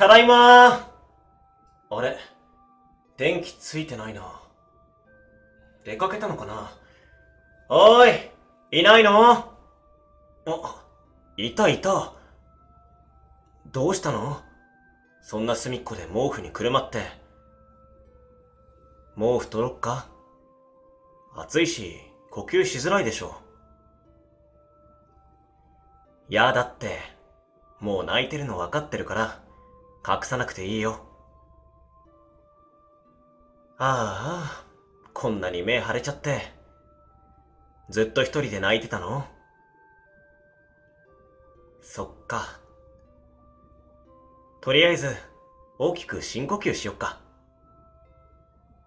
ただいまーあれ？電気ついてないな。出かけたのかな？おーいいないの？あ、いたいた。どうしたの？そんな隅っこで毛布にくるまって。毛布取ろっか？暑いし、呼吸しづらいでしょ。いやだって、もう泣いてるの分かってるから、隠さなくていいよ。ああ、こんなに目腫れちゃって。ずっと一人で泣いてたの？そっか。とりあえず、大きく深呼吸しよっか。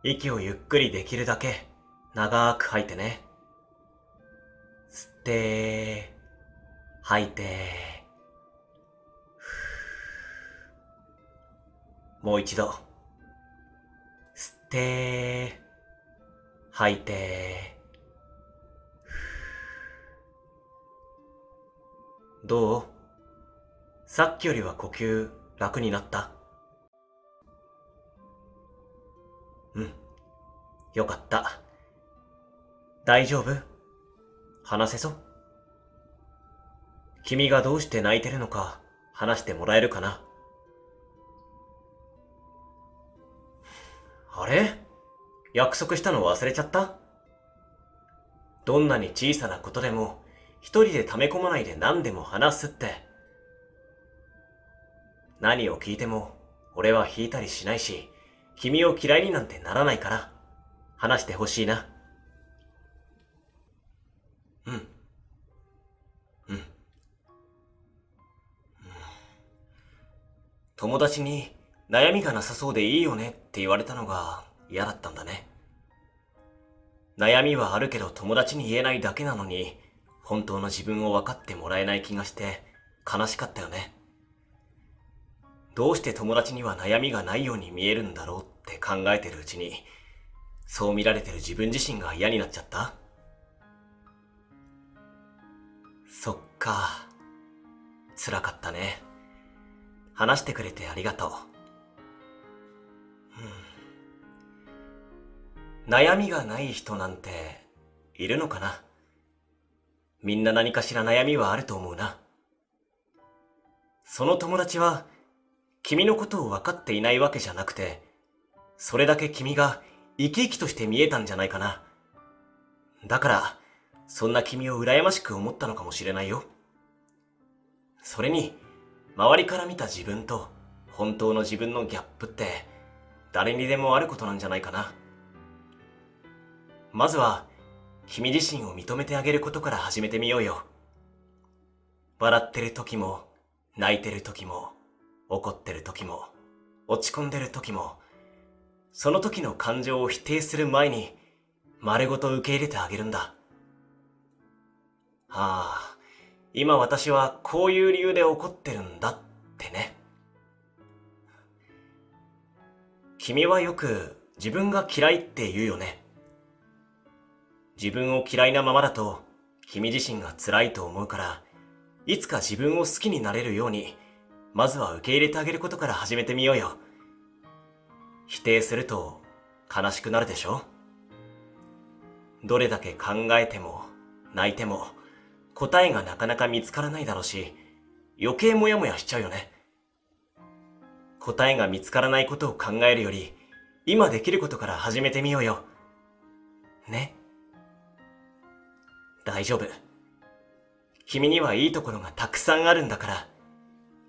息をゆっくりできるだけ、長く吐いてね。吸って、吐いて、もう一度。吸って、吐いて、どう？さっきよりは呼吸楽になった？うん。よかった。大丈夫？話せそう？君がどうして泣いてるのか話してもらえるかな？あれ？約束したの忘れちゃった？どんなに小さなことでも一人で溜め込まないで何でも話すって。何を聞いても俺は引いたりしないし、君を嫌いになんてならないから、話してほしいな。うん。うん。友達に悩みがなさそうでいいよねって言われたのが嫌だったんだね。悩みはあるけど友達に言えないだけなのに、本当の自分を分かってもらえない気がして悲しかったよね。どうして友達には悩みがないように見えるんだろうって考えてるうちに、そう見られてる自分自身が嫌になっちゃった？そっか。辛かったね。話してくれてありがとう。悩みがない人なんているのかな？みんな何かしら悩みはあると思うな。その友達は君のことを分かっていないわけじゃなくて、それだけ君が生き生きとして見えたんじゃないかな。だから、そんな君を羨ましく思ったのかもしれないよ。それに、周りから見た自分と本当の自分のギャップって、誰にでもあることなんじゃないかな。まずは、君自身を認めてあげることから始めてみようよ。笑ってる時も、泣いてる時も、怒ってる時も、落ち込んでる時も、その時の感情を否定する前に、丸ごと受け入れてあげるんだ。ああ、今私はこういう理由で怒ってるんだってね。君はよく自分が嫌いって言うよね。自分を嫌いなままだと君自身が辛いと思うから、いつか自分を好きになれるようにまずは受け入れてあげることから始めてみようよ。否定すると悲しくなるでしょ？どれだけ考えても泣いても答えがなかなか見つからないだろうし、余計モヤモヤしちゃうよね。答えが見つからないことを考えるより、今できることから始めてみようよ。ね？大丈夫。君にはいいところがたくさんあるんだから。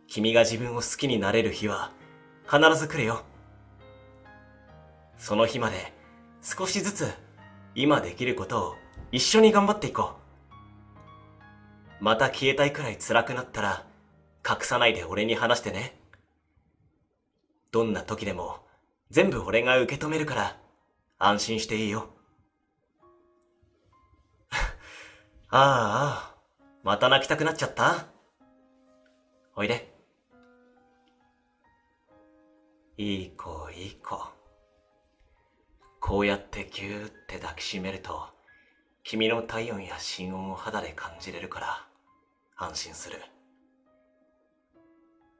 君が自分を好きになれる日は必ず来るよ。その日まで少しずつ今できることを一緒に頑張っていこう。また消えたいくらい辛くなったら隠さないで俺に話してね。どんな時でも全部俺が受け止めるから安心していいよ。ああ、また泣きたくなっちゃった？おいで。いい子いい子。こうやってぎゅーって抱きしめると、君の体温や心音を肌で感じれるから、安心する。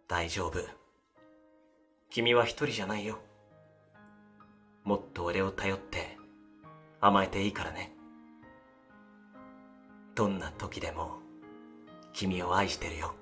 大丈夫。君は一人じゃないよ。もっと俺を頼って甘えていいからね。どんな時でも君を愛してるよ。